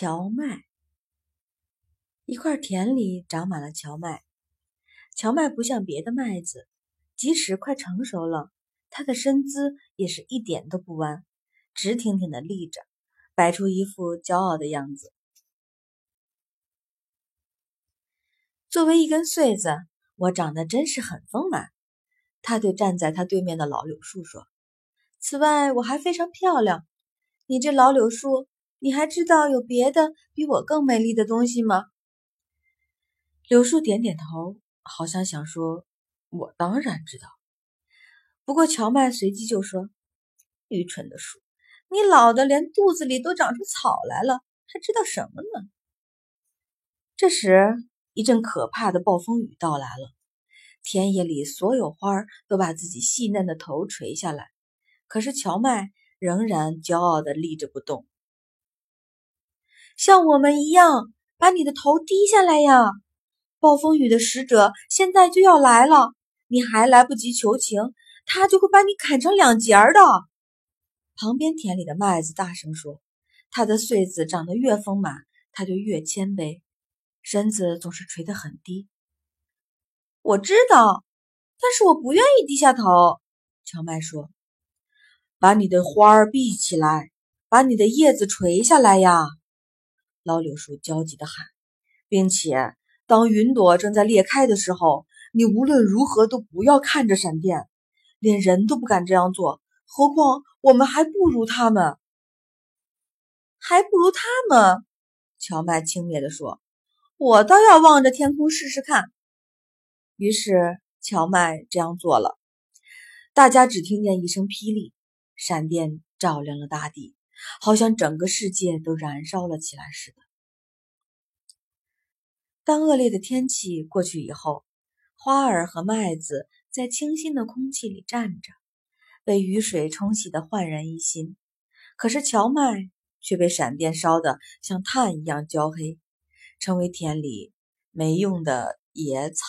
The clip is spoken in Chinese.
荞麦。一块田里长满了荞麦，荞麦不像别的麦子，即使快成熟了，它的身姿也是一点都不弯，直挺挺的立着，摆出一副骄傲的样子。作为一根穗子，我长得真是很丰满。他对站在他对面的老柳树说：“此外，我还非常漂亮。你这老柳树。”你还知道有别的比我更美丽的东西吗？柳树点点头，好像想说：“我当然知道。”不过荞麦随即就说：“愚蠢的树，你老的连肚子里都长出草来了，还知道什么呢？”这时，一阵可怕的暴风雨到来了，田野里所有花都把自己细嫩的头垂下来，可是荞麦仍然骄傲地立着不动。像我们一样，把你的头低下来呀！暴风雨的使者现在就要来了，你还来不及求情，他就会把你砍成两截儿的。旁边田里的麦子大声说：“他的穗子长得越丰满，他就越谦卑，身子总是垂得很低。”我知道，但是我不愿意低下头。荞麦说：“把你的花儿闭起来，把你的叶子垂下来呀！”老柳树焦急地喊，并且当云朵正在裂开的时候，你无论如何都不要看着闪电，连人都不敢这样做，何况我们还不如他们，还不如他们。荞麦轻蔑地说：“我倒要望着天空试试看。”于是荞麦这样做了。大家只听见一声霹雳，闪电照亮了大地。好像整个世界都燃烧了起来似的。当恶劣的天气过去以后，花儿和麦子在清新的空气里站着，被雨水冲洗得焕然一新。可是荞麦却被闪电烧得像炭一样焦黑，成为田里没用的野草。